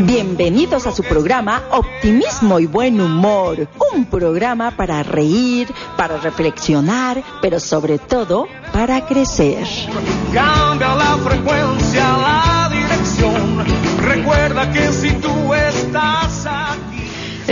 Bienvenidos a su programa Optimismo y Buen Humor, un programa para reír, para reflexionar, pero sobre todo para crecer. Cambia la frecuencia, la dirección. Recuerda que si tú.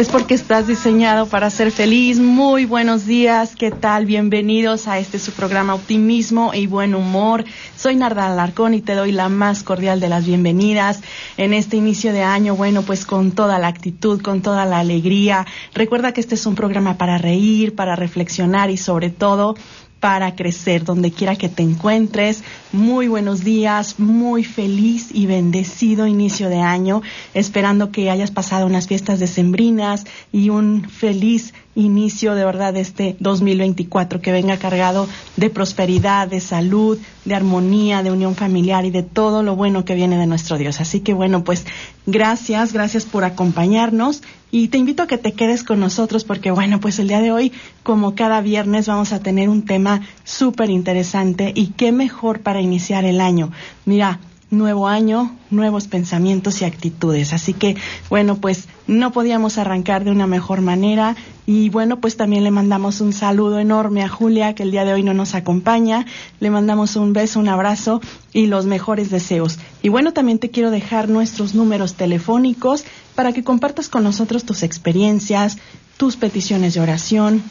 Es porque estás diseñado para ser feliz. Muy buenos días, ¿qué tal? Bienvenidos a este su programa Optimismo y Buen Humor. Soy Narda Alarcón y te doy la más cordial de las bienvenidas en este inicio de año. Bueno, pues con toda la actitud, con toda la alegría. Recuerda que este es un programa para reír, para reflexionar y sobre todo para crecer donde quiera que te encuentres. Muy buenos días, muy feliz y bendecido inicio de año, esperando que hayas pasado unas fiestas decembrinas y un feliz inicio de verdad de este 2024 que venga cargado de prosperidad, de salud, de armonía, de unión familiar y de todo lo bueno que viene de nuestro Dios. Así que bueno, pues gracias, gracias por acompañarnos y te invito a que te quedes con nosotros porque bueno, pues el día de hoy, como cada viernes, vamos a tener un tema súper interesante y qué mejor para iniciar el año. Mira, nuevo año, nuevos pensamientos y actitudes. Así que, bueno, pues no podíamos arrancar de una mejor manera y bueno, pues también le mandamos un saludo enorme a Julia, que el día de hoy no nos acompaña. Le mandamos un beso, un abrazo y los mejores deseos. Y bueno, también te quiero dejar nuestros números telefónicos para que compartas con nosotros tus experiencias, tus peticiones de oración,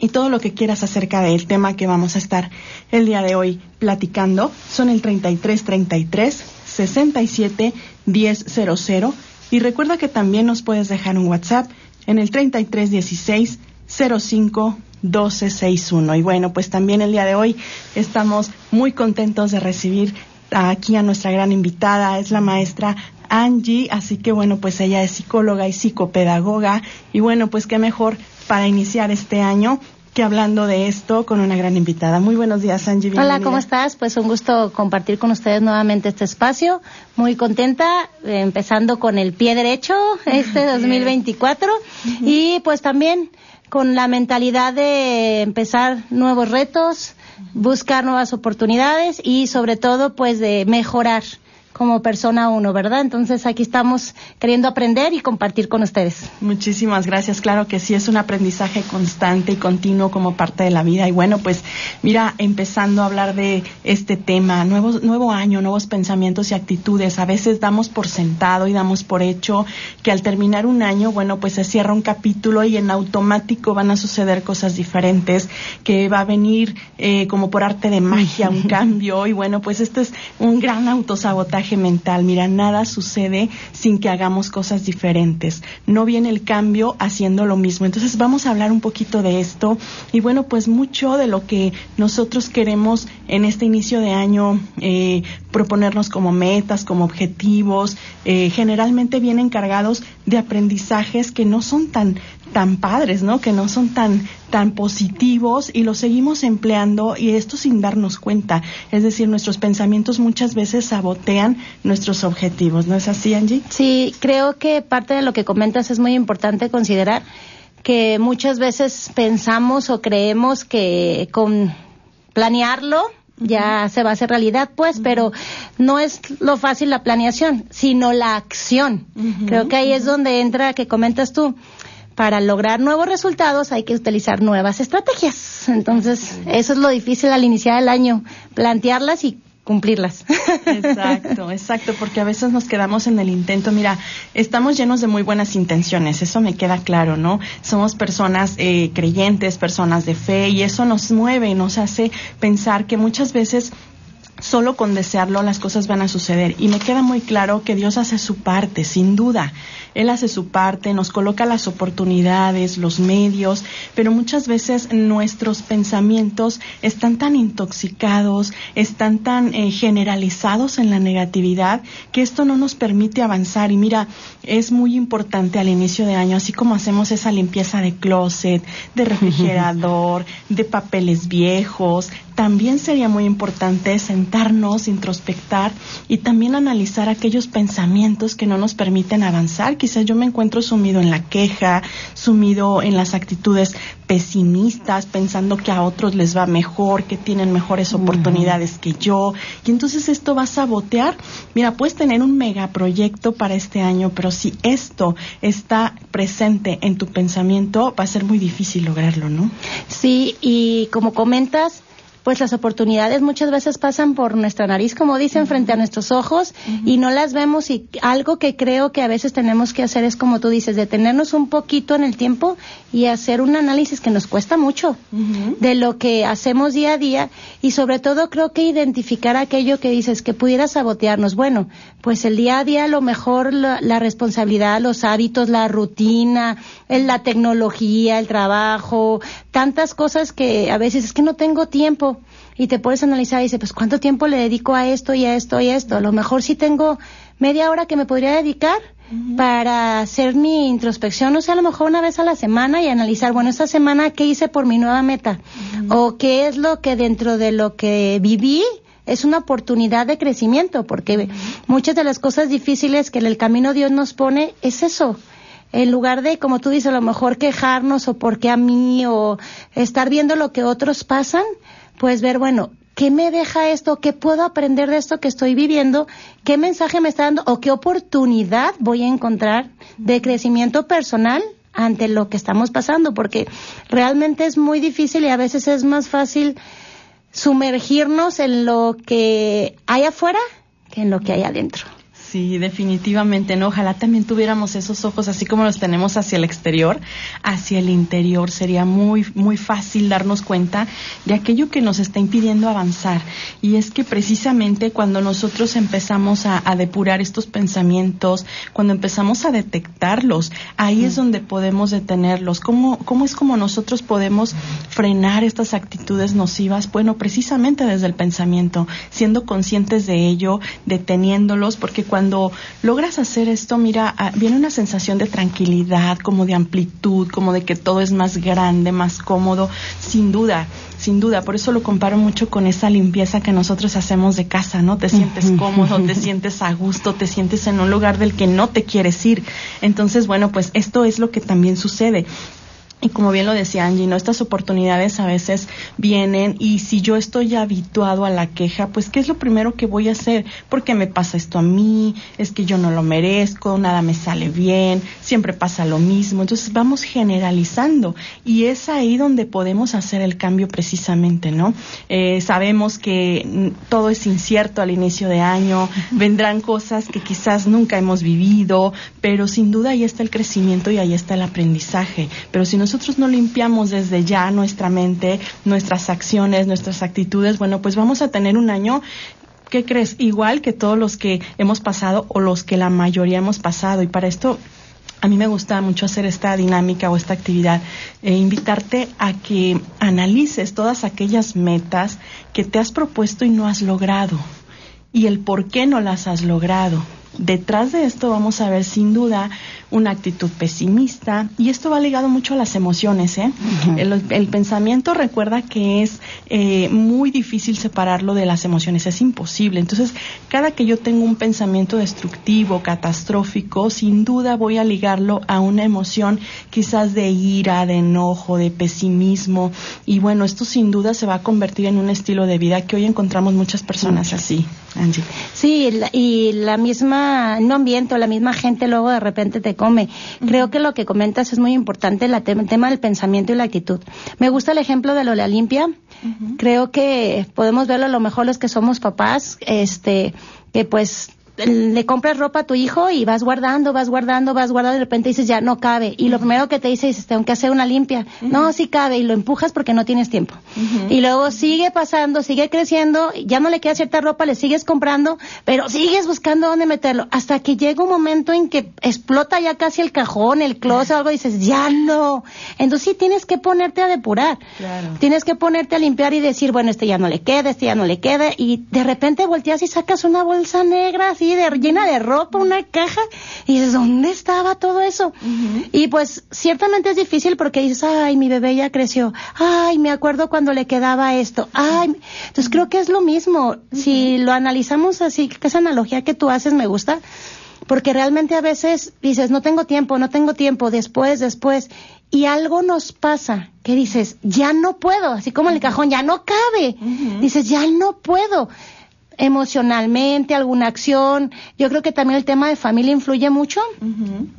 y todo lo que quieras acerca del tema que vamos a estar el día de hoy platicando son el 33 33 67 1000 y recuerda que también nos puedes dejar un WhatsApp en el 33 16 05 1261 y bueno pues también el día de hoy estamos muy contentos de recibir aquí a nuestra gran invitada es la maestra Angie, así que bueno, pues ella es psicóloga y psicopedagoga. Y bueno, pues qué mejor para iniciar este año que hablando de esto con una gran invitada. Muy buenos días, Angie. Hola, ¿cómo estás? Pues un gusto compartir con ustedes nuevamente este espacio. Muy contenta, eh, empezando con el pie derecho este 2024 y pues también con la mentalidad de empezar nuevos retos, buscar nuevas oportunidades y sobre todo pues de mejorar como persona uno, ¿verdad? Entonces aquí estamos queriendo aprender y compartir con ustedes. Muchísimas gracias. Claro que sí, es un aprendizaje constante y continuo como parte de la vida. Y bueno, pues mira, empezando a hablar de este tema, nuevo, nuevo año, nuevos pensamientos y actitudes. A veces damos por sentado y damos por hecho que al terminar un año, bueno, pues se cierra un capítulo y en automático van a suceder cosas diferentes, que va a venir eh, como por arte de magia un cambio. Y bueno, pues esto es un gran autosabotaje mental. Mira, nada sucede sin que hagamos cosas diferentes. No viene el cambio haciendo lo mismo. Entonces vamos a hablar un poquito de esto. Y bueno, pues mucho de lo que nosotros queremos en este inicio de año eh, proponernos como metas, como objetivos, eh, generalmente vienen cargados de aprendizajes que no son tan tan padres, ¿no? Que no son tan tan positivos y los seguimos empleando y esto sin darnos cuenta. Es decir, nuestros pensamientos muchas veces sabotean nuestros objetivos. ¿No es así, Angie? Sí, creo que parte de lo que comentas es muy importante considerar que muchas veces pensamos o creemos que con planearlo ya se va a hacer realidad, pues, pero no es lo fácil la planeación, sino la acción. Creo que ahí es donde entra que comentas tú para lograr nuevos resultados hay que utilizar nuevas estrategias. Entonces, eso es lo difícil al iniciar el año, plantearlas y cumplirlas. Exacto, exacto, porque a veces nos quedamos en el intento. Mira, estamos llenos de muy buenas intenciones, eso me queda claro, ¿no? Somos personas eh, creyentes, personas de fe, y eso nos mueve y nos hace pensar que muchas veces solo con desearlo las cosas van a suceder. Y me queda muy claro que Dios hace su parte, sin duda. Él hace su parte, nos coloca las oportunidades, los medios, pero muchas veces nuestros pensamientos están tan intoxicados, están tan eh, generalizados en la negatividad, que esto no nos permite avanzar. Y mira, es muy importante al inicio de año, así como hacemos esa limpieza de closet, de refrigerador, de papeles viejos, también sería muy importante sentarnos, introspectar y también analizar aquellos pensamientos que no nos permiten avanzar. Quizás yo me encuentro sumido en la queja, sumido en las actitudes pesimistas, pensando que a otros les va mejor, que tienen mejores oportunidades que yo. Y entonces esto va a sabotear. Mira, puedes tener un megaproyecto para este año, pero si esto está presente en tu pensamiento, va a ser muy difícil lograrlo, ¿no? Sí, y como comentas, pues las oportunidades muchas veces pasan por nuestra nariz, como dicen, frente a nuestros ojos y no las vemos y algo que creo que a veces tenemos que hacer es como tú dices, detenernos un poquito en el tiempo y hacer un análisis que nos cuesta mucho de lo que hacemos día a día y sobre todo creo que identificar aquello que dices que pudiera sabotearnos. Bueno, pues el día a día a lo mejor la, la responsabilidad, los hábitos, la rutina, la tecnología, el trabajo, tantas cosas que a veces es que no tengo tiempo y te puedes analizar y dices, pues cuánto tiempo le dedico a esto y a esto y a esto. A lo mejor sí tengo media hora que me podría dedicar para hacer mi introspección, o sea, a lo mejor una vez a la semana y analizar, bueno, esta semana qué hice por mi nueva meta o qué es lo que dentro de lo que viví es una oportunidad de crecimiento, porque muchas de las cosas difíciles que en el camino Dios nos pone es eso. En lugar de, como tú dices, a lo mejor quejarnos o por qué a mí o estar viendo lo que otros pasan, pues ver, bueno, ¿qué me deja esto? ¿Qué puedo aprender de esto que estoy viviendo? ¿Qué mensaje me está dando? ¿O qué oportunidad voy a encontrar de crecimiento personal ante lo que estamos pasando? Porque realmente es muy difícil y a veces es más fácil sumergirnos en lo que hay afuera que en lo que hay adentro. Sí, definitivamente, ¿no? Ojalá también tuviéramos esos ojos así como los tenemos hacia el exterior, hacia el interior. Sería muy, muy fácil darnos cuenta de aquello que nos está impidiendo avanzar. Y es que precisamente cuando nosotros empezamos a, a depurar estos pensamientos, cuando empezamos a detectarlos, ahí es donde podemos detenerlos. ¿Cómo, ¿Cómo es como nosotros podemos frenar estas actitudes nocivas? Bueno, precisamente desde el pensamiento, siendo conscientes de ello, deteniéndolos, porque cuando logras hacer esto, mira, ah, viene una sensación de tranquilidad, como de amplitud, como de que todo es más grande, más cómodo, sin duda, sin duda. Por eso lo comparo mucho con esa limpieza que nosotros hacemos de casa, ¿no? Te sientes cómodo, te sientes a gusto, te sientes en un lugar del que no te quieres ir. Entonces, bueno, pues esto es lo que también sucede. Y como bien lo decía Angie, ¿no? Estas oportunidades a veces vienen y si yo estoy habituado a la queja, pues ¿qué es lo primero que voy a hacer? ¿Por qué me pasa esto a mí? Es que yo no lo merezco, nada me sale bien, siempre pasa lo mismo. Entonces vamos generalizando y es ahí donde podemos hacer el cambio precisamente, ¿no? Eh, sabemos que todo es incierto al inicio de año, vendrán cosas que quizás nunca hemos vivido, pero sin duda ahí está el crecimiento y ahí está el aprendizaje. Pero si nosotros no limpiamos desde ya nuestra mente, nuestras acciones, nuestras actitudes, bueno, pues vamos a tener un año ¿qué crees? Igual que todos los que hemos pasado o los que la mayoría hemos pasado. Y para esto a mí me gusta mucho hacer esta dinámica o esta actividad, e invitarte a que analices todas aquellas metas que te has propuesto y no has logrado y el por qué no las has logrado. Detrás de esto vamos a ver sin duda una actitud pesimista y esto va ligado mucho a las emociones. ¿eh? el, el, pensamiento recuerda que es eh, muy difícil separarlo de las emociones, es imposible. Entonces, cada que yo tengo un pensamiento destructivo, catastrófico, sin duda voy a ligarlo a una emoción quizás de ira, de enojo, de pesimismo y bueno, esto sin duda se va a convertir en un estilo de vida que hoy encontramos muchas personas así. Angie. Sí, y la misma, no ambiente o la misma gente luego de repente te come. Creo que lo que comentas es muy importante, el te tema del pensamiento y la actitud. Me gusta el ejemplo de Lola Limpia. Uh -huh. Creo que podemos verlo a lo mejor los que somos papás, este, que pues le compras ropa a tu hijo y vas guardando, vas guardando, vas guardando y de repente dices ya no cabe. Y lo primero que te dice es tengo que hacer una limpia. Uh -huh. No, sí cabe y lo empujas porque no tienes tiempo. Uh -huh. Y luego sigue pasando, sigue creciendo, ya no le queda cierta ropa, le sigues comprando, pero sigues buscando dónde meterlo. Hasta que llega un momento en que explota ya casi el cajón, el closet o algo y dices ya no. Entonces sí tienes que ponerte a depurar. Claro. Tienes que ponerte a limpiar y decir bueno este ya no le queda, este ya no le queda y de repente volteas y sacas una bolsa negra así así de llena de ropa, una caja, y dices, ¿dónde estaba todo eso? Y pues ciertamente es difícil porque dices, ay, mi bebé ya creció, ay, me acuerdo cuando le quedaba esto, ay, entonces creo que es lo mismo, si lo analizamos así, que esa analogía que tú haces me gusta, porque realmente a veces dices, no tengo tiempo, no tengo tiempo, después, después, y algo nos pasa que dices, ya no puedo, así como el cajón, ya no cabe, dices, ya no puedo emocionalmente, alguna acción. Yo creo que también el tema de familia influye mucho.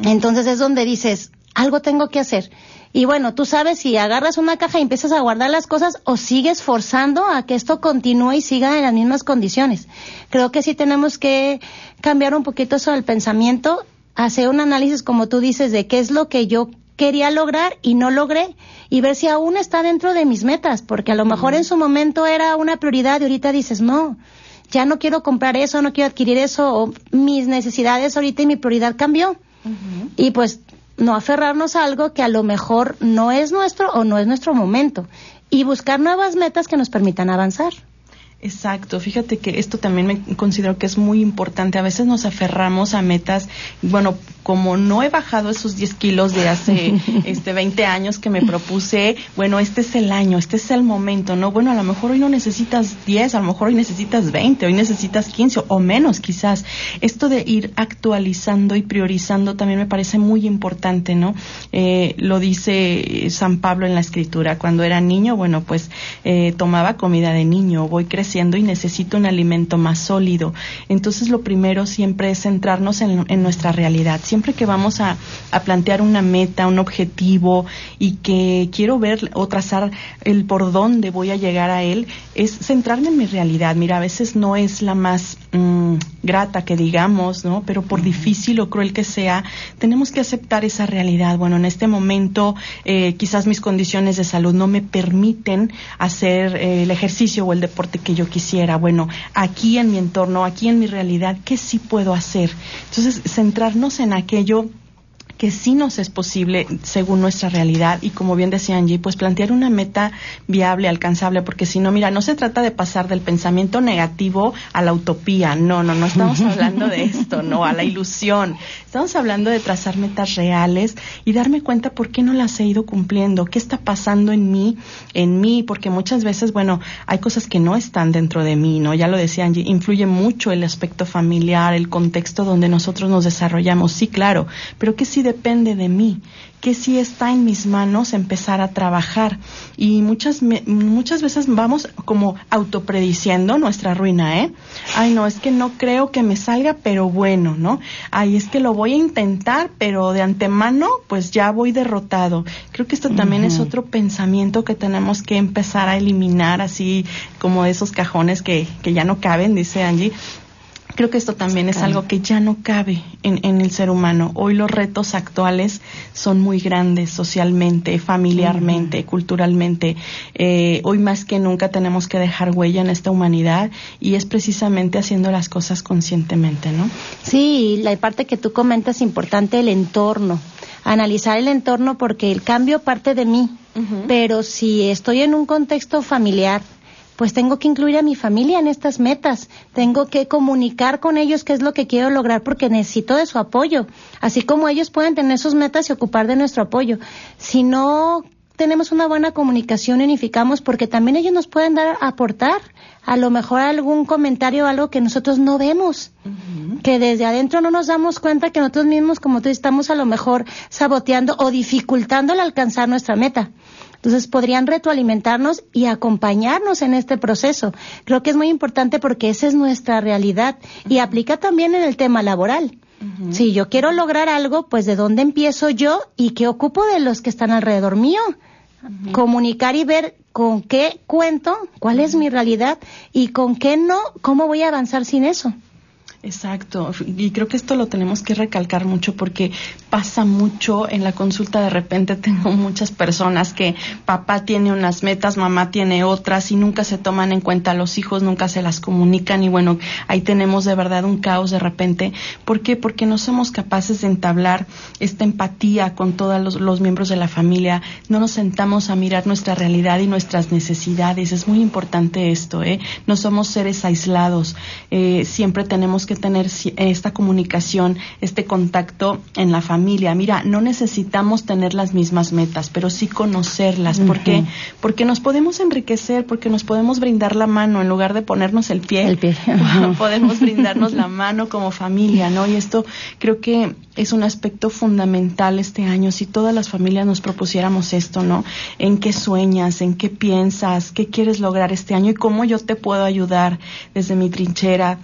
Entonces es donde dices, algo tengo que hacer. Y bueno, tú sabes si agarras una caja y empiezas a guardar las cosas o sigues forzando a que esto continúe y siga en las mismas condiciones. Creo que sí tenemos que cambiar un poquito eso del pensamiento, hacer un análisis, como tú dices, de qué es lo que yo quería lograr y no logré y ver si aún está dentro de mis metas, porque a lo mejor en su momento era una prioridad y ahorita dices, no, ya no quiero comprar eso, no quiero adquirir eso, o mis necesidades ahorita y mi prioridad cambió. Y pues no aferrarnos a algo que a lo mejor no es nuestro o no es nuestro momento y buscar nuevas metas que nos permitan avanzar. Exacto, fíjate que esto también me considero que es muy importante. A veces nos aferramos a metas, bueno, como no he bajado esos 10 kilos de hace este 20 años que me propuse, bueno, este es el año, este es el momento, ¿no? Bueno, a lo mejor hoy no necesitas 10, a lo mejor hoy necesitas 20, hoy necesitas 15 o menos quizás. Esto de ir actualizando y priorizando también me parece muy importante, ¿no? Eh, lo dice San Pablo en la escritura, cuando era niño, bueno, pues eh, tomaba comida de niño, voy creciendo y necesito un alimento más sólido. Entonces lo primero siempre es centrarnos en, nuestra realidad. Siempre que vamos a, plantear una meta, un objetivo y que quiero ver o trazar el por dónde voy a llegar a él, es centrarme en mi realidad. Mira, a veces no es la más mm, grata que digamos, ¿no? Pero por difícil o cruel que sea, tenemos que aceptar esa realidad. Bueno, en este momento eh, quizás mis condiciones de salud no me permiten hacer eh, el ejercicio o el deporte que yo quisiera. Bueno, aquí en mi entorno, aquí en mi realidad, ¿qué sí puedo hacer? Entonces, centrarnos en aquello que sí nos es posible según nuestra realidad y como bien decía Angie, pues plantear una meta viable, alcanzable, porque si no, mira, no se trata de pasar del pensamiento negativo a la utopía, no, no, no estamos hablando de esto, no, a la ilusión, estamos hablando de trazar metas reales y darme cuenta por qué no las he ido cumpliendo, qué está pasando en mí, en mí, porque muchas veces, bueno, hay cosas que no están dentro de mí, ¿no? Ya lo decía Angie, influye mucho el aspecto familiar, el contexto donde nosotros nos desarrollamos, sí, claro, pero que sí depende de mí, que si está en mis manos empezar a trabajar. Y muchas, muchas veces vamos como autoprediciendo nuestra ruina, ¿eh? Ay, no, es que no creo que me salga, pero bueno, ¿no? Ay, es que lo voy a intentar, pero de antemano, pues ya voy derrotado. Creo que esto también es otro pensamiento que tenemos que empezar a eliminar, así como esos cajones que, que ya no caben, dice Angie, Creo que esto también es algo que ya no cabe en, el ser humano. Hoy los retos actuales son muy grandes socialmente, familiarmente, culturalmente. Eh, hoy más que nunca tenemos que dejar huella en esta humanidad y es precisamente haciendo las cosas conscientemente, ¿no? Sí, la parte que tú comentas importante, el entorno. Analizar el entorno porque el cambio parte de mí, pero si estoy en un contexto familiar, pues tengo que incluir a mi familia en estas metas, tengo que comunicar con ellos qué es lo que quiero lograr porque necesito de su apoyo, así como ellos pueden tener sus metas y ocupar de nuestro apoyo. Si no tenemos una buena comunicación, unificamos porque también ellos nos pueden dar, aportar a lo mejor algún comentario o algo que nosotros no vemos, que desde adentro no nos damos cuenta que nosotros mismos, como tú, estamos a lo mejor saboteando o dificultando el alcanzar nuestra meta. Entonces podrían retroalimentarnos y acompañarnos en este proceso. Creo que es muy importante porque esa es nuestra realidad y aplica también en el tema laboral. Si yo quiero lograr algo, pues de dónde empiezo yo y qué ocupo de los que están alrededor mío. Comunicar y ver con qué cuento, cuál es mi realidad y con qué no, cómo voy a avanzar sin eso. Exacto, y creo que esto lo tenemos que recalcar mucho porque pasa mucho en la consulta, de repente tengo muchas personas que papá tiene unas metas, mamá tiene otras y nunca se toman en cuenta los hijos, nunca se las comunican y bueno, ahí tenemos de verdad un caos de repente. ¿Por qué? Porque no somos capaces de entablar esta empatía con todos los, miembros de la familia, no nos sentamos a mirar nuestra realidad y nuestras necesidades, es muy importante esto, ¿eh? No somos seres aislados, eh, siempre tenemos tenemos que tener esta comunicación, este contacto en la familia. Mira, no necesitamos tener las mismas metas, pero sí conocerlas. ¿Por qué? Porque nos podemos enriquecer, porque nos podemos brindar la mano en lugar de ponernos el pie. El pie. podemos brindarnos la mano como familia, ¿no? Y esto creo que es un aspecto fundamental este año. Si todas las familias nos propusiéramos esto, ¿no? ¿En qué sueñas? ¿En qué piensas? ¿Qué quieres lograr este año? ¿Y cómo yo te puedo ayudar desde mi trinchera?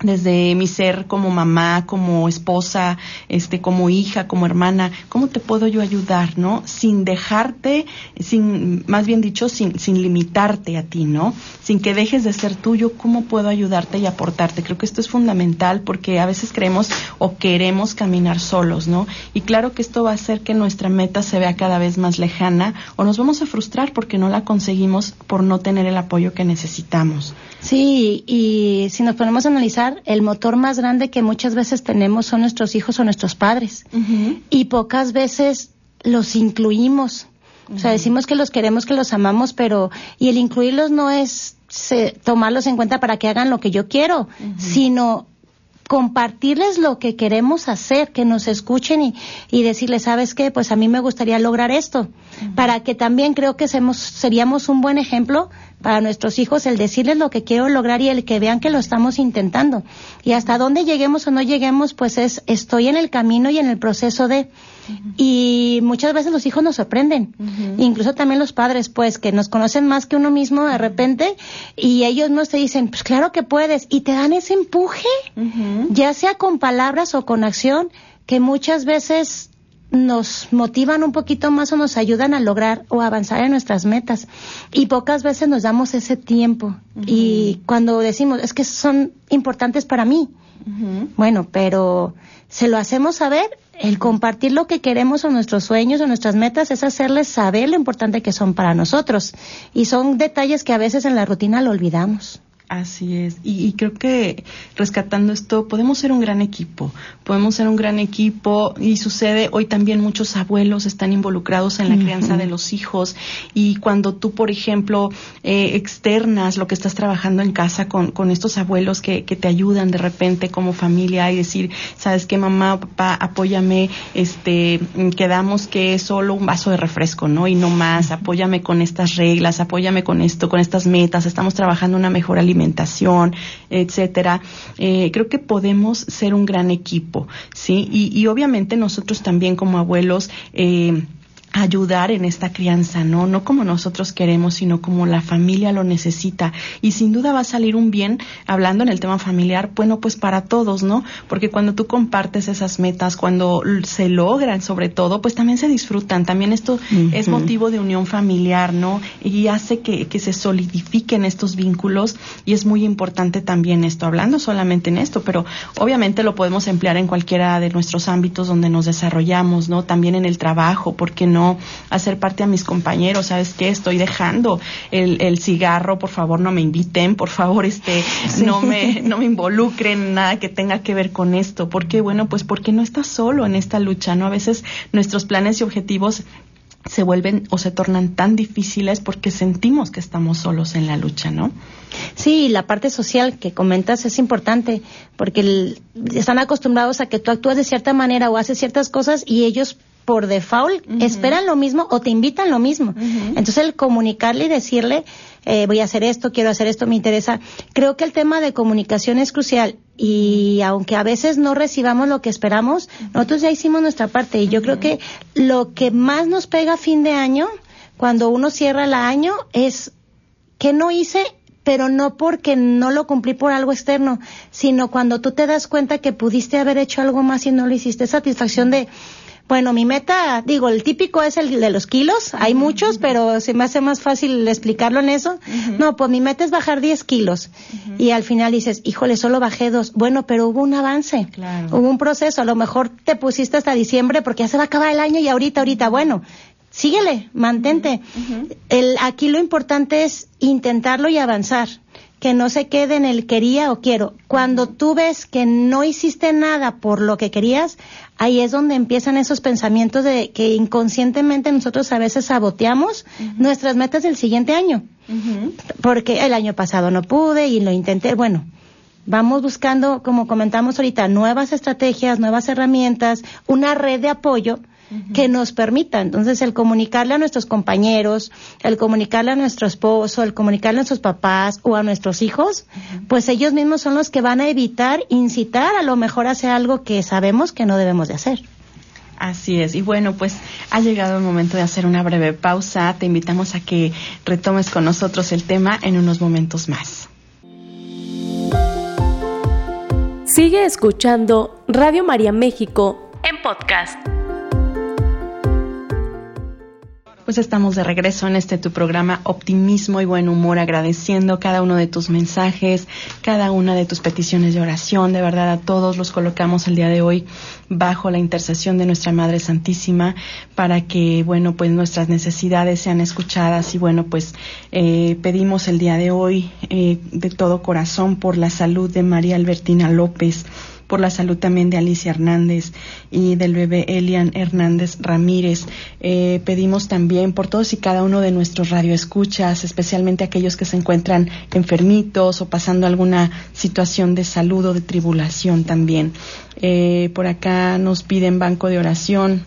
Desde mi ser como mamá, como esposa, este, como hija, como hermana, ¿cómo te puedo yo ayudar, no? Sin dejarte, sin, más bien dicho, sin, sin limitarte a ti, ¿no? Sin que dejes de ser tuyo, ¿cómo puedo ayudarte y aportarte? Creo que esto es fundamental porque a veces creemos o queremos caminar solos, ¿no? Y claro que esto va a hacer que nuestra meta se vea cada vez más lejana o nos vamos a frustrar porque no la conseguimos por no tener el apoyo que necesitamos. Sí, y si nos ponemos a analizar, el motor más grande que muchas veces tenemos son nuestros hijos o nuestros padres. Y pocas veces los incluimos. O sea, decimos que los queremos, que los amamos, pero y el incluirlos no es tomarlos en cuenta para que hagan lo que yo quiero, sino compartirles lo que queremos hacer, que nos escuchen y, y decirles, ¿sabes qué? Pues a mí me gustaría lograr esto, para que también creo que seríamos un buen ejemplo para nuestros hijos el decirles lo que quiero lograr y el que vean que lo estamos intentando. Y hasta dónde lleguemos o no lleguemos, pues es, estoy en el camino y en el proceso de... Y muchas veces los hijos nos sorprenden, incluso también los padres, pues, que nos conocen más que uno mismo de repente, y ellos nos te dicen, pues claro que puedes, y te dan ese empuje, ya sea con palabras o con acción, que muchas veces nos motivan un poquito más o nos ayudan a lograr o avanzar en nuestras metas. Y pocas veces nos damos ese tiempo. Y cuando decimos, es que son importantes para mí. Bueno, pero se lo hacemos saber, el compartir lo que queremos o nuestros sueños o nuestras metas es hacerles saber lo importante que son para nosotros. Y son detalles que a veces en la rutina lo olvidamos. Así es, y, creo que rescatando esto, podemos ser un gran equipo, podemos ser un gran equipo y sucede, hoy también muchos abuelos están involucrados en la crianza de los hijos y cuando tú, por ejemplo, eh, externas lo que estás trabajando en casa con, con estos abuelos que, que, te ayudan de repente como familia y decir, sabes qué mamá, papá, apóyame, este, quedamos que es solo un vaso de refresco, ¿no? Y no más, apóyame con estas reglas, apóyame con esto, con estas metas, estamos trabajando una mejor alimentación alimentación, etcétera, eh, creo que podemos ser un gran equipo, ¿sí? Y, y obviamente nosotros también como abuelos, eh, ayudar en esta crianza, ¿no? No como nosotros queremos, sino como la familia lo necesita. Y sin duda va a salir un bien, hablando en el tema familiar, bueno, pues para todos, ¿no? Porque cuando tú compartes esas metas, cuando se logran sobre todo, pues también se disfrutan. También esto es motivo de unión familiar, ¿no? Y hace que, que se solidifiquen estos vínculos y es muy importante también esto, hablando solamente en esto, pero obviamente lo podemos emplear en cualquiera de nuestros ámbitos donde nos desarrollamos, ¿no? También en el trabajo, porque no hacer parte a mis compañeros, ¿sabes qué? Estoy dejando el, el cigarro, por favor no me inviten, por favor este, no, me, no me involucren nada que tenga que ver con esto. ¿Por qué? Bueno, pues porque no estás solo en esta lucha, ¿no? A veces nuestros planes y objetivos se vuelven o se tornan tan difíciles porque sentimos que estamos solos en la lucha, ¿no? Sí, la parte social que comentas es importante porque están acostumbrados a que tú actúas de cierta manera o haces ciertas cosas y ellos por default esperan lo mismo o te invitan lo mismo. Entonces el comunicarle y decirle, eh, voy a hacer esto, quiero hacer esto, me interesa. Creo que el tema de comunicación es crucial y aunque a veces no recibamos lo que esperamos, nosotros ya hicimos nuestra parte y yo creo que lo que más nos pega a fin de año, cuando uno cierra el año, es que no hice pero no porque no lo cumplí por algo externo, sino cuando tú te das cuenta que pudiste haber hecho algo más y no lo hiciste. Satisfacción de, bueno, mi meta, digo, el típico es el de los kilos, hay muchos, pero se me hace más fácil explicarlo en eso. No, pues mi meta es bajar 10 kilos. Y al final dices, híjole, solo bajé dos. Bueno, pero hubo un avance, hubo un proceso. A lo mejor te pusiste hasta diciembre porque ya se va a acabar el año y ahorita, ahorita, bueno, síguele, mantente. el, aquí lo importante es intentarlo y avanzar que no se quede en el quería o quiero. Cuando tú ves que no hiciste nada por lo que querías, ahí es donde empiezan esos pensamientos de que inconscientemente nosotros a veces saboteamos nuestras metas del siguiente año. Porque el año pasado no pude y lo intenté. Bueno, vamos buscando, como comentamos ahorita, nuevas estrategias, nuevas herramientas, una red de apoyo que nos permita. Entonces, el comunicarle a nuestros compañeros, el comunicarle a nuestro esposo, el comunicarle a nuestros papás o a nuestros hijos, pues ellos mismos son los que van a evitar incitar a lo mejor a hacer algo que sabemos que no debemos de hacer. Así es. Y bueno, pues ha llegado el momento de hacer una breve pausa. Te invitamos a que retomes con nosotros el tema en unos momentos más. Sigue escuchando Radio María México en podcast. Pues estamos de regreso en este tu programa Optimismo y Buen Humor, agradeciendo cada uno de tus mensajes, cada una de tus peticiones de oración. De verdad, a todos los colocamos el día de hoy bajo la intercesión de nuestra Madre Santísima para que, bueno, pues nuestras necesidades sean escuchadas y, bueno, pues eh, pedimos el día de hoy eh, de todo corazón por la salud de María Albertina López por la salud también de Alicia Hernández y del bebé Elian Hernández Ramírez. Eh, pedimos también por todos y cada uno de nuestros radioescuchas, especialmente aquellos que se encuentran enfermitos o pasando alguna situación de salud o de tribulación también. Eh, por acá nos piden banco de oración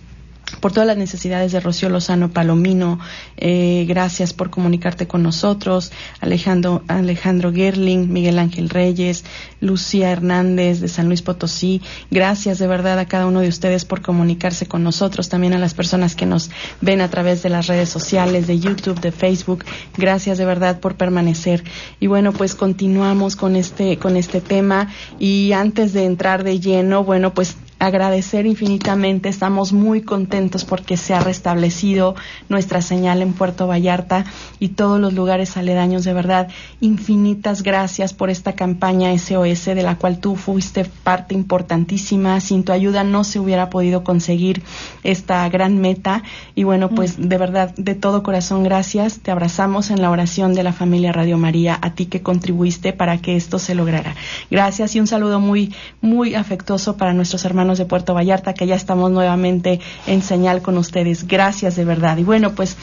por todas las necesidades de Rocío Lozano Palomino. Eh, gracias por comunicarte con nosotros. Alejandro, Alejandro Gerling, Miguel Ángel Reyes, Lucía Hernández de San Luis Potosí. Gracias de verdad a cada uno de ustedes por comunicarse con nosotros. También a las personas que nos ven a través de las redes sociales, de YouTube, de Facebook. Gracias de verdad por permanecer. Y bueno, pues continuamos con este, con este tema. Y antes de entrar de lleno, bueno, pues agradecer infinitamente. Estamos muy contentos porque se ha restablecido nuestra señal en Puerto Vallarta y todos los lugares aledaños. De verdad, infinitas gracias por esta campaña SOS de la cual tú fuiste parte importantísima. Sin tu ayuda no se hubiera podido conseguir esta gran meta. Y bueno, pues de verdad, de todo corazón, gracias. Te abrazamos en la oración de la familia Radio María, a ti que contribuiste para que esto se lograra. Gracias y un saludo muy, muy afectuoso para nuestros hermanos de Puerto Vallarta, que ya estamos nuevamente en señal con ustedes. Gracias de verdad. Y bueno, pues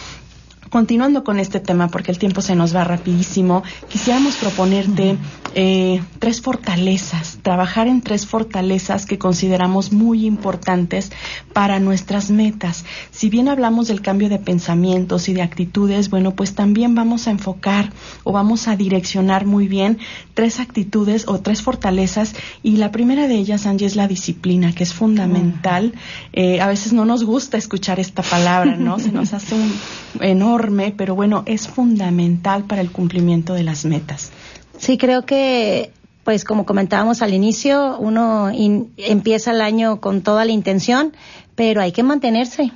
Continuando con este tema, porque el tiempo se nos va rapidísimo, quisiéramos proponerte eh, tres fortalezas, trabajar en tres fortalezas que consideramos muy importantes para nuestras metas. Si bien hablamos del cambio de pensamientos y de actitudes, bueno, pues también vamos a enfocar o vamos a direccionar muy bien tres actitudes o tres fortalezas y la primera de ellas, Angie, es la disciplina, que es fundamental. Eh, a veces no nos gusta escuchar esta palabra, ¿no? Se nos hace un enorme, pero bueno, es fundamental para el cumplimiento de las metas. Sí, creo que, pues como comentábamos al inicio, uno empieza el año con toda la intención, pero hay que mantenerse,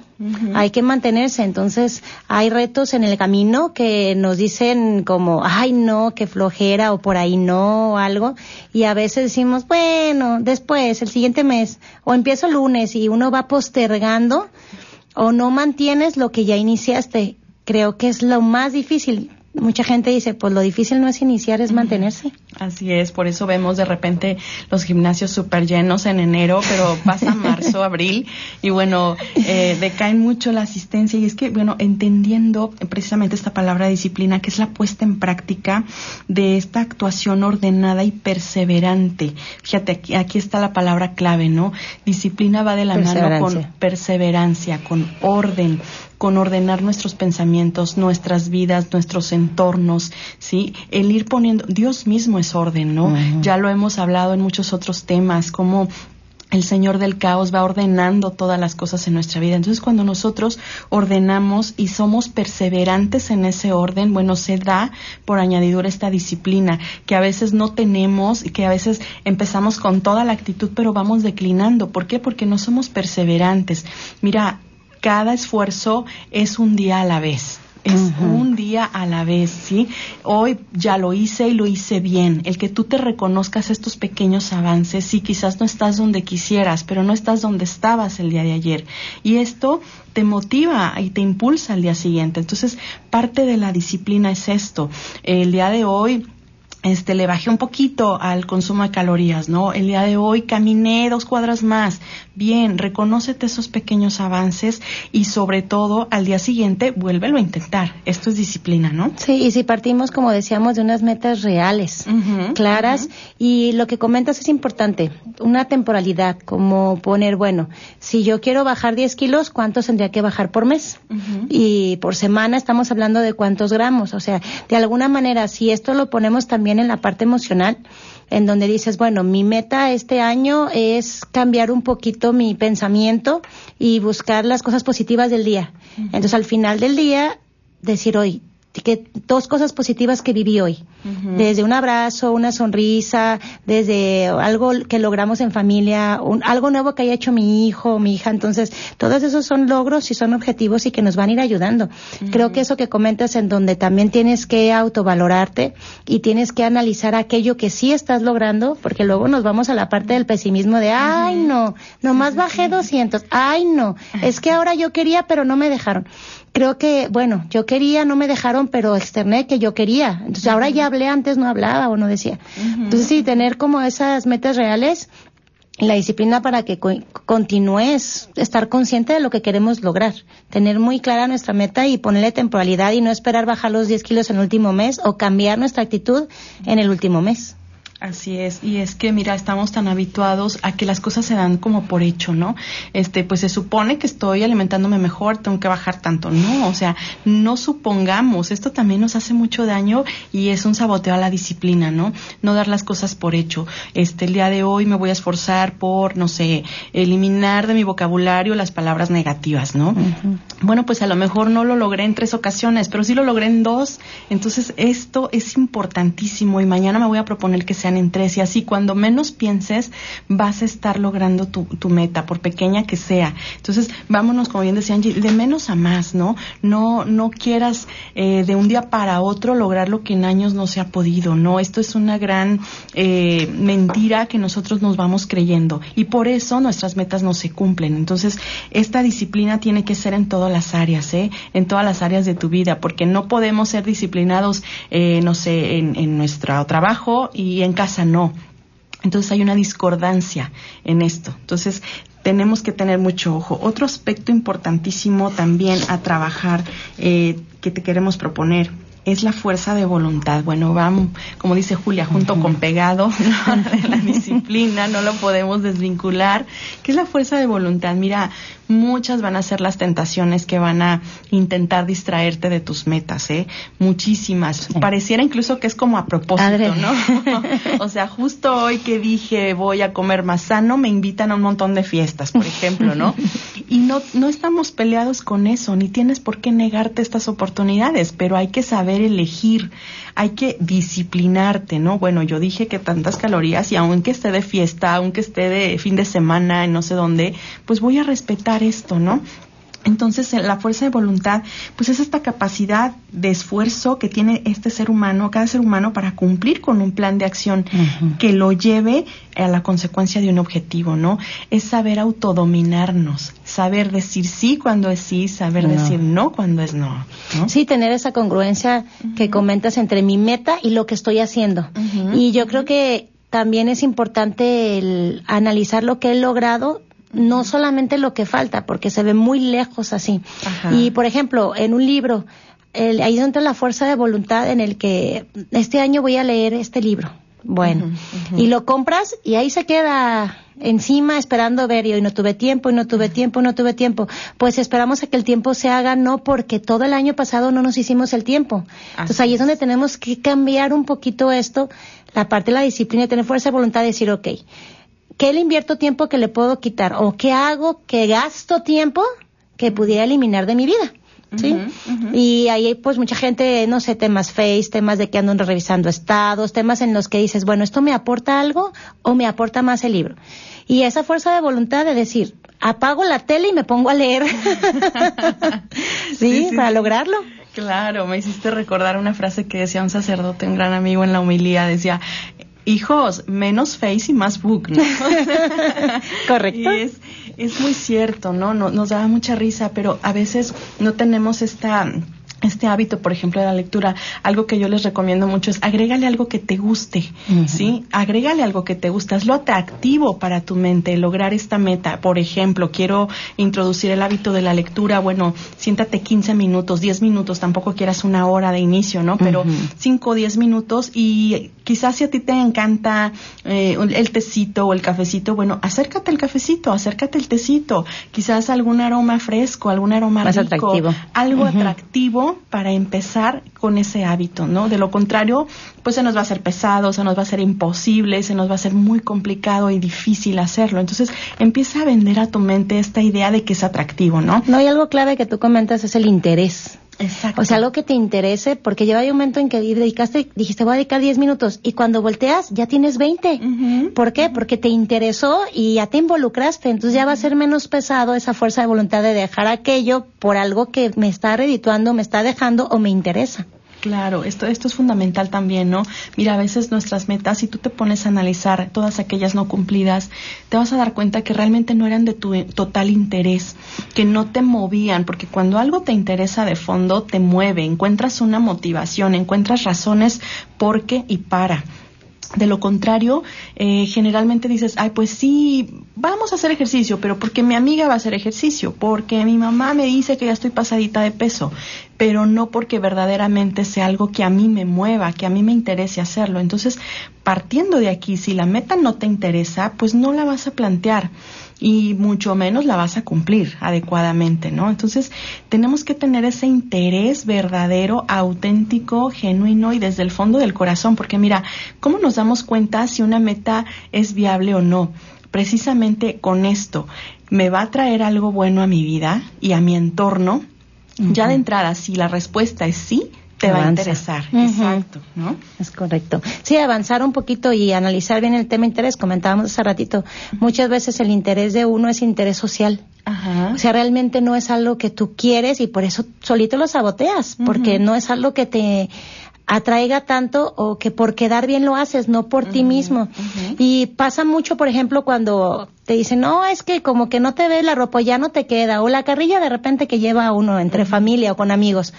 hay que mantenerse. Entonces, hay retos en el camino que nos dicen como, ay no, que flojera o por ahí no o algo. Y a veces decimos, bueno, después, el siguiente mes, o empiezo el lunes y uno va postergando o no mantienes lo que ya iniciaste. Creo que es lo más difícil mucha gente dice, pues lo difícil no es iniciar, es mantenerse. Así es, por eso vemos de repente los gimnasios súper llenos en enero, pero pasa marzo, abril, y bueno, eh, decaen mucho la asistencia. Y es que, bueno, entendiendo precisamente esta palabra disciplina, que es la puesta en práctica de esta actuación ordenada y perseverante. Fíjate, aquí, aquí está la palabra clave, ¿no? Disciplina va de la mano con perseverancia, con orden, con ordenar nuestros pensamientos, nuestras vidas, nuestros entornos, ¿sí? El ir poniendo, Dios mismo es orden, ¿no? Ya lo hemos hablado en muchos otros temas, como el Señor del caos va ordenando todas las cosas en nuestra vida. Entonces, cuando nosotros ordenamos y somos perseverantes en ese orden, bueno, se da por añadidura esta disciplina que a veces no tenemos y que a veces empezamos con toda la actitud, pero vamos declinando. ¿Por qué? Porque no somos perseverantes. Mira, cada esfuerzo es un día a la vez. Es un día a la vez, ¿sí? Hoy ya lo hice y lo hice bien. El que tú te reconozcas estos pequeños avances, sí, quizás no estás donde quisieras, pero no estás donde estabas el día de ayer. Y esto te motiva y te impulsa al día siguiente. Entonces, parte de la disciplina es esto. El día de hoy este, le bajé un poquito al consumo de calorías, ¿no? El día de hoy caminé dos cuadras más. Bien, reconócete esos pequeños avances y sobre todo al día siguiente vuélvelo a intentar. Esto es disciplina, ¿no? Sí, y si partimos, como decíamos, de unas metas reales, claras, y lo que comentas es importante, una temporalidad, como poner, bueno, si yo quiero bajar 10 kilos, ¿cuántos tendría que bajar por mes? Y por semana estamos hablando de cuántos gramos, o sea, de alguna manera, si esto lo ponemos también en la parte emocional, en donde dices, bueno, mi meta este año es cambiar un poquito mi pensamiento y buscar las cosas positivas del día. Entonces, al final del día, decir hoy, que dos cosas positivas que viví hoy. Desde un abrazo, una sonrisa, desde algo que logramos en familia, algo nuevo que haya hecho mi hijo, mi hija. Entonces, todos esos son logros y son objetivos y que nos van a ir ayudando. Creo que eso que comentas en donde también tienes que autovalorarte y tienes que analizar aquello que sí estás logrando, porque luego nos vamos a la parte del pesimismo de, ay, no, nomás bajé 200, ay, no, es que ahora yo quería, pero no me dejaron creo que, bueno, yo quería, no me dejaron, pero externé que yo quería. Entonces ahora ya hablé, antes no hablaba o no decía. Entonces sí, tener como esas metas reales, la disciplina para que continúes, estar consciente de lo que queremos lograr, tener muy clara nuestra meta y ponerle temporalidad y no esperar bajar los 10 kilos en el último mes o cambiar nuestra actitud en el último mes. Así es, y es que mira, estamos tan habituados a que las cosas se dan como por hecho, ¿no? Este, pues se supone que estoy alimentándome mejor, tengo que bajar tanto, no, o sea, no supongamos, esto también nos hace mucho daño y es un saboteo a la disciplina, ¿no? No dar las cosas por hecho. Este, el día de hoy me voy a esforzar por, no sé, eliminar de mi vocabulario las palabras negativas, ¿no? Bueno, pues a lo mejor no lo logré en tres ocasiones, pero sí lo logré en dos, entonces esto es importantísimo y mañana me voy a proponer que sea en tres y así cuando menos pienses vas a estar logrando tu, tu meta, por pequeña que sea. Entonces, vámonos, como bien decía Angie, de menos a más, ¿no? No, no quieras eh, de un día para otro lograr lo que en años no se ha podido, ¿no? Esto es una gran eh, mentira que nosotros nos vamos creyendo y por eso nuestras metas no se cumplen. Entonces, esta disciplina tiene que ser en todas las áreas, ¿eh? En todas las áreas de tu vida, porque no podemos ser disciplinados, eh, no sé, en, en nuestro trabajo y en casa no. Entonces hay una discordancia en esto. Entonces tenemos que tener mucho ojo. Otro aspecto importantísimo también a trabajar eh, que te queremos proponer es la fuerza de voluntad. Bueno, vamos, como dice Julia, junto con pegado de la disciplina, no lo podemos desvincular. ¿Qué es la fuerza de voluntad? Mira, muchas van a ser las tentaciones que van a intentar distraerte de tus metas, ¿eh? Muchísimas. Pareciera incluso que es como a propósito, ¿no? o sea, justo hoy que dije voy a comer más sano, me invitan a un montón de fiestas, por ejemplo, ¿no? Y no, no estamos peleados con eso, ni tienes por qué negarte estas oportunidades, pero hay que saber elegir, hay que disciplinarte, ¿no? Bueno, yo dije que tantas calorías y aunque esté de fiesta, aunque esté de fin de semana, no sé dónde, pues voy a respetar esto, ¿no? Entonces, la fuerza de voluntad, pues es esta capacidad de esfuerzo que tiene este ser humano, cada ser humano, para cumplir con un plan de acción que lo lleve a la consecuencia de un objetivo, ¿no? Es saber autodominarnos, saber decir sí cuando es sí, saber decir no cuando es no, Sí, tener esa congruencia que comentas entre mi meta y lo que estoy haciendo. Y yo creo que también es importante el analizar lo que he logrado no solamente lo que falta, porque se ve muy lejos así. Y, por ejemplo, en un libro, el, ahí entra la fuerza de voluntad en el que este año voy a leer este libro. Bueno, y lo compras y ahí se queda encima esperando ver y hoy no tuve tiempo y no tuve tiempo, no tuve tiempo. Pues esperamos a que el tiempo se haga, no porque todo el año pasado no nos hicimos el tiempo. Entonces ahí es donde tenemos que cambiar un poquito esto, la parte de la disciplina y tener fuerza de voluntad de decir, ok, ¿qué le invierto tiempo que le puedo quitar? ¿O qué hago que gasto tiempo que pudiera eliminar de mi vida? ¿Sí? Y ahí pues mucha gente, no sé, temas face, temas de que ando revisando estados, temas en los que dices, bueno, ¿esto me aporta algo o me aporta más el libro? Y esa fuerza de voluntad de decir, apago la tele y me pongo a leer. ¿Sí? Para lograrlo. Claro, me hiciste recordar una frase que decía un sacerdote, un gran amigo en la humilía, decía, hijos, menos face y más book, ¿no? Correcto. Y es, es muy cierto, ¿no? ¿no? Nos da mucha risa, pero a veces no tenemos esta este hábito, por ejemplo, de la lectura, algo que yo les recomiendo mucho es agrégale algo que te guste, ¿sí? Agrégale algo que te guste, lo atractivo para tu mente, lograr esta meta. Por ejemplo, quiero introducir el hábito de la lectura, bueno, siéntate 15 minutos, 10 minutos, tampoco quieras una hora de inicio, ¿no? Pero 5 o 10 minutos y quizás si a ti te encanta eh, el tecito o el cafecito, bueno, acércate al cafecito, acércate al tecito, quizás algún aroma fresco, algún aroma Más rico, atractivo. algo atractivo para empezar con ese hábito, ¿no? De lo contrario, pues se nos va a hacer pesado, se nos va a hacer imposible, se nos va a hacer muy complicado y difícil hacerlo. Entonces, empieza a vender a tu mente esta idea de que es atractivo, ¿no? No, y algo clave que tú comentas es el interés. Exacto. O sea, algo que te interese, porque lleva un momento en que dedicaste, dijiste, voy a dedicar 10 minutos, y cuando volteas, ya tienes 20. Ujú. ¿Por qué? Porque te interesó y ya te involucraste, entonces ya va a ser menos pesado esa fuerza de voluntad de dejar aquello por algo que me está redituando, me está dejando o me interesa. Claro, esto, esto es fundamental también, ¿no? Mira, a veces nuestras metas, si tú te pones a analizar todas aquellas no cumplidas, te vas a dar cuenta que realmente no eran de tu total interés, que no te movían, porque cuando algo te interesa de fondo, te mueve, encuentras una motivación, encuentras razones por qué y para. De lo contrario, eh, generalmente dices, ay, pues sí, vamos a hacer ejercicio, pero porque mi amiga va a hacer ejercicio, porque mi mamá me dice que ya estoy pasadita de peso, pero no porque verdaderamente sea algo que a mí me mueva, que a mí me interese hacerlo. Entonces, partiendo de aquí, si la meta no te interesa, pues no la vas a plantear y mucho menos la vas a cumplir adecuadamente, ¿no? Entonces, tenemos que tener ese interés verdadero, auténtico, genuino y desde el fondo del corazón, porque mira, ¿cómo nos damos cuenta si una meta es viable o no? Precisamente con esto, ¿me va a traer algo bueno a mi vida y a mi entorno? Ya de entrada, si la respuesta es sí, te va a interesar. Exacto, ¿no? Es correcto. Sí, avanzar un poquito y analizar bien el tema interés. Comentábamos hace ratito, muchas veces el interés de uno es interés social. Ajá. O sea, realmente no es algo que tú quieres y por eso solito lo saboteas, porque no es algo que te atraiga tanto o que por quedar bien lo haces, no por ti mismo. Y pasa mucho, por ejemplo, cuando te dicen, no, es que como que no te ve la ropa, ya no te queda, o la carrilla de repente que lleva uno entre familia o con amigos.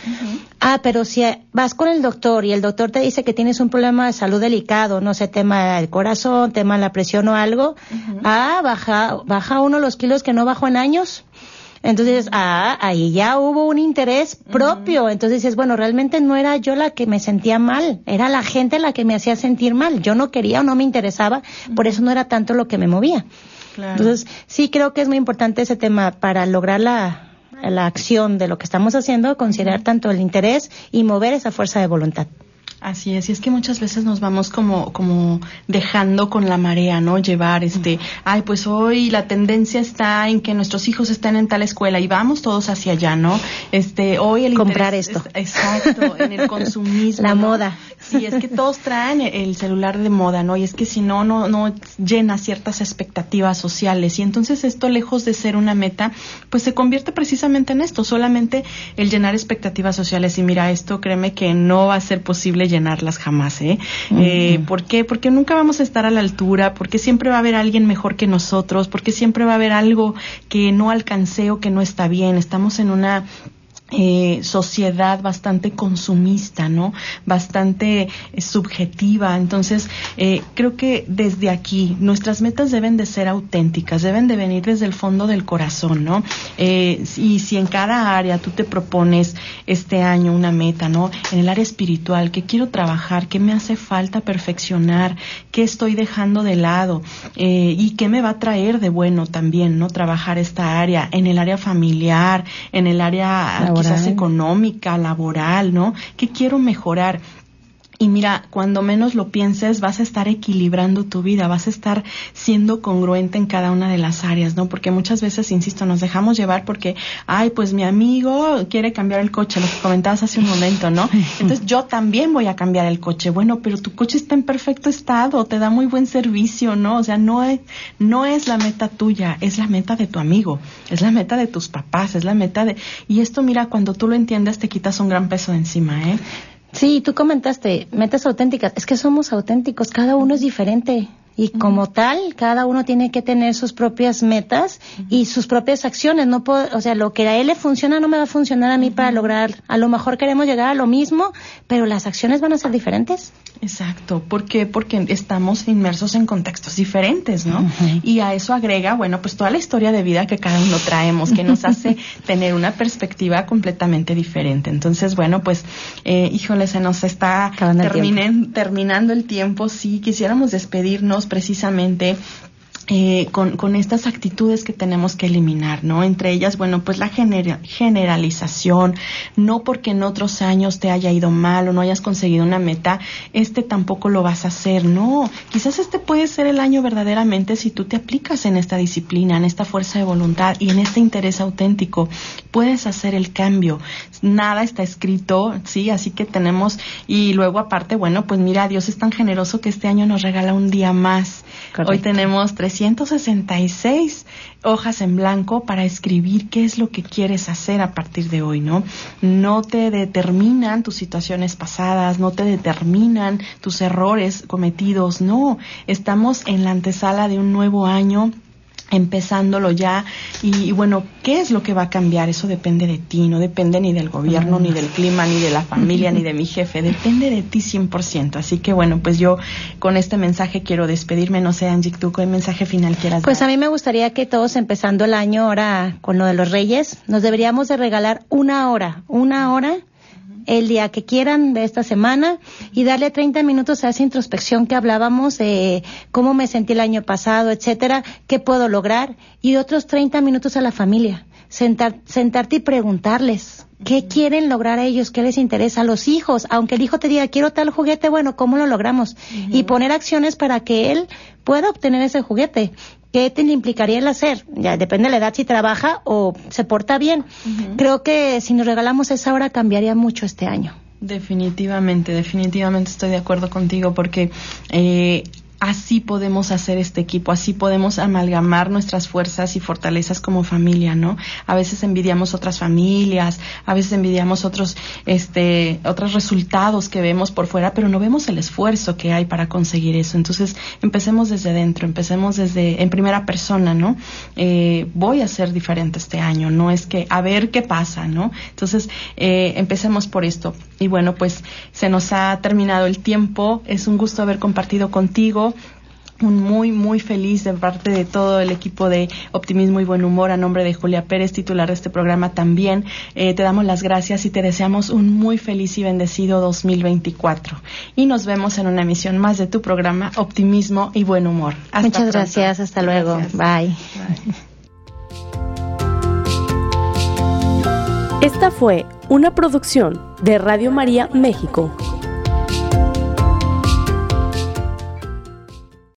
Ah, pero si vas con el doctor y el doctor te dice que tienes un problema de salud delicado, no sé, tema del corazón, tema de la presión o algo, ah, baja, baja uno los kilos que no bajó en años. Entonces, ah, ahí ya hubo un interés propio. Entonces dices, bueno, realmente no era yo la que me sentía mal, era la gente la que me hacía sentir mal. Yo no quería o no me interesaba, por eso no era tanto lo que me movía. Claro. Entonces, sí creo que es muy importante ese tema para lograr la, la acción de lo que estamos haciendo, considerar tanto el interés y mover esa fuerza de voluntad. Así es, y es que muchas veces nos vamos como, como dejando con la marea, ¿no? Llevar este, ay, pues hoy la tendencia está en que nuestros hijos estén en tal escuela y vamos todos hacia allá, ¿no? Este, hoy el Comprar interés esto. es- exacto, en el consumismo. La ¿no? moda. Sí, es que todos traen el celular de moda, ¿no? Y es que si no, no, no llena ciertas expectativas sociales. Y entonces esto, lejos de ser una meta, pues se convierte precisamente en esto, solamente el llenar expectativas sociales. Y mira, esto créeme que no va a ser posible llenarlas jamás, ¿eh? Eh, ¿Por qué? Porque nunca vamos a estar a la altura, porque siempre va a haber alguien mejor que nosotros, porque siempre va a haber algo que no alcancé o que no está bien. Estamos en una eh, sociedad bastante consumista, ¿no? Bastante eh, subjetiva. Entonces, eh, creo que desde aquí nuestras metas deben de ser auténticas, deben de venir desde el fondo del corazón, ¿no? Eh, y si en cada área tú te propones este año una meta, ¿no? En el área espiritual, que quiero trabajar, qué me hace falta perfeccionar, qué estoy dejando de lado y qué me va a traer de bueno también, ¿no? Trabajar esta área, en el área familiar, en el área Laboral. quizás económica, laboral, ¿no? ¿Qué quiero mejorar? Y mira, cuando menos lo pienses, vas a estar equilibrando tu vida, vas a estar siendo congruente en cada una de las áreas, ¿no? Porque muchas veces, insisto, nos dejamos llevar porque, ay, pues mi amigo quiere cambiar el coche, lo que comentabas hace un momento, ¿no? Entonces yo también voy a cambiar el coche. Bueno, pero tu coche está en perfecto estado, te da muy buen servicio, ¿no? O sea, no es, no es la meta tuya, es la meta de tu amigo, es la meta de tus papás, es la meta de... Y esto, mira, cuando tú lo entiendes, te quitas un gran peso de encima, ¿eh? Sí, tú comentaste, metas auténticas. Es que somos auténticos, cada uno es diferente. Y como tal, cada uno tiene que tener sus propias metas y sus propias acciones. No puedo, o sea, lo que a él le funciona no me va a funcionar a mí para lograr. A lo mejor queremos llegar a lo mismo, pero las acciones van a ser diferentes. Exacto. ¿Por qué? Porque estamos inmersos en contextos diferentes, ¿no? Y a eso agrega, bueno, pues toda la historia de vida que cada uno traemos, que nos hace tener una perspectiva completamente diferente. Entonces, bueno, pues, eh, híjole, se nos está terminando el tiempo. Sí, quisiéramos despedirnos precisamente eh, con, con, estas actitudes que tenemos que eliminar, ¿no? Entre ellas, bueno, pues la generalización, no porque en otros años te haya ido mal o no hayas conseguido una meta, este tampoco lo vas a hacer, no. Quizás este puede ser el año verdaderamente si tú te aplicas en esta disciplina, en esta fuerza de voluntad y en este interés auténtico, puedes hacer el cambio. Nada está escrito, sí, así que tenemos, y luego aparte, bueno, pues mira, Dios es tan generoso que este año nos regala un día más. Hoy tenemos 366 hojas en blanco para escribir qué es lo que quieres hacer a partir de hoy, ¿no? No te determinan tus situaciones pasadas, no te determinan tus errores cometidos, no. Estamos en la antesala de un nuevo año empezándolo ya y, bueno, ¿qué es lo que va a cambiar? Eso depende de ti, no depende ni del gobierno, ni del clima, ni de la familia, ni de mi jefe, depende de ti 100%. Así que bueno, pues yo con este mensaje quiero despedirme, no sé Angie, tú qué mensaje final quieras Pues a mí me gustaría que todos empezando el año ahora con lo de los reyes, nos deberíamos de regalar una hora, una hora el día que quieran de esta semana y darle 30 minutos a esa introspección que hablábamos de cómo me sentí el año pasado, etcétera, qué puedo lograr y otros 30 minutos a la familia. Sentar, sentarte y preguntarles qué quieren lograr ellos, qué les interesa a los hijos, aunque el hijo te diga quiero tal juguete, bueno, ¿cómo lo logramos? Y poner acciones para que él pueda obtener ese juguete. ¿Qué te implicaría el hacer? Ya depende de la edad si trabaja o se porta bien. Creo que si nos regalamos esa hora cambiaría mucho este año. Definitivamente, definitivamente estoy de acuerdo contigo porque eh, así podemos hacer este equipo, así podemos amalgamar nuestras fuerzas y fortalezas como familia, ¿no? A veces envidiamos otras familias, a veces envidiamos otros, este, otros resultados que vemos por fuera, pero no vemos el esfuerzo que hay para conseguir eso. Entonces, empecemos desde dentro, empecemos desde, en primera persona, ¿no? Eh, voy a ser diferente este año, no es que, a ver qué pasa, ¿no? Entonces, eh, empecemos por esto. Y bueno, pues se nos ha terminado el tiempo, es un gusto haber compartido contigo un muy, muy feliz de parte de todo el equipo de Optimismo y Buen Humor a nombre de Julia Pérez, titular de este programa también. Eh, te damos las gracias y te deseamos un muy feliz y bendecido 2024. Y nos vemos en una emisión más de tu programa Optimismo y Buen Humor. Muchas gracias, hasta luego. Bye. Esta fue una producción de Radio María México.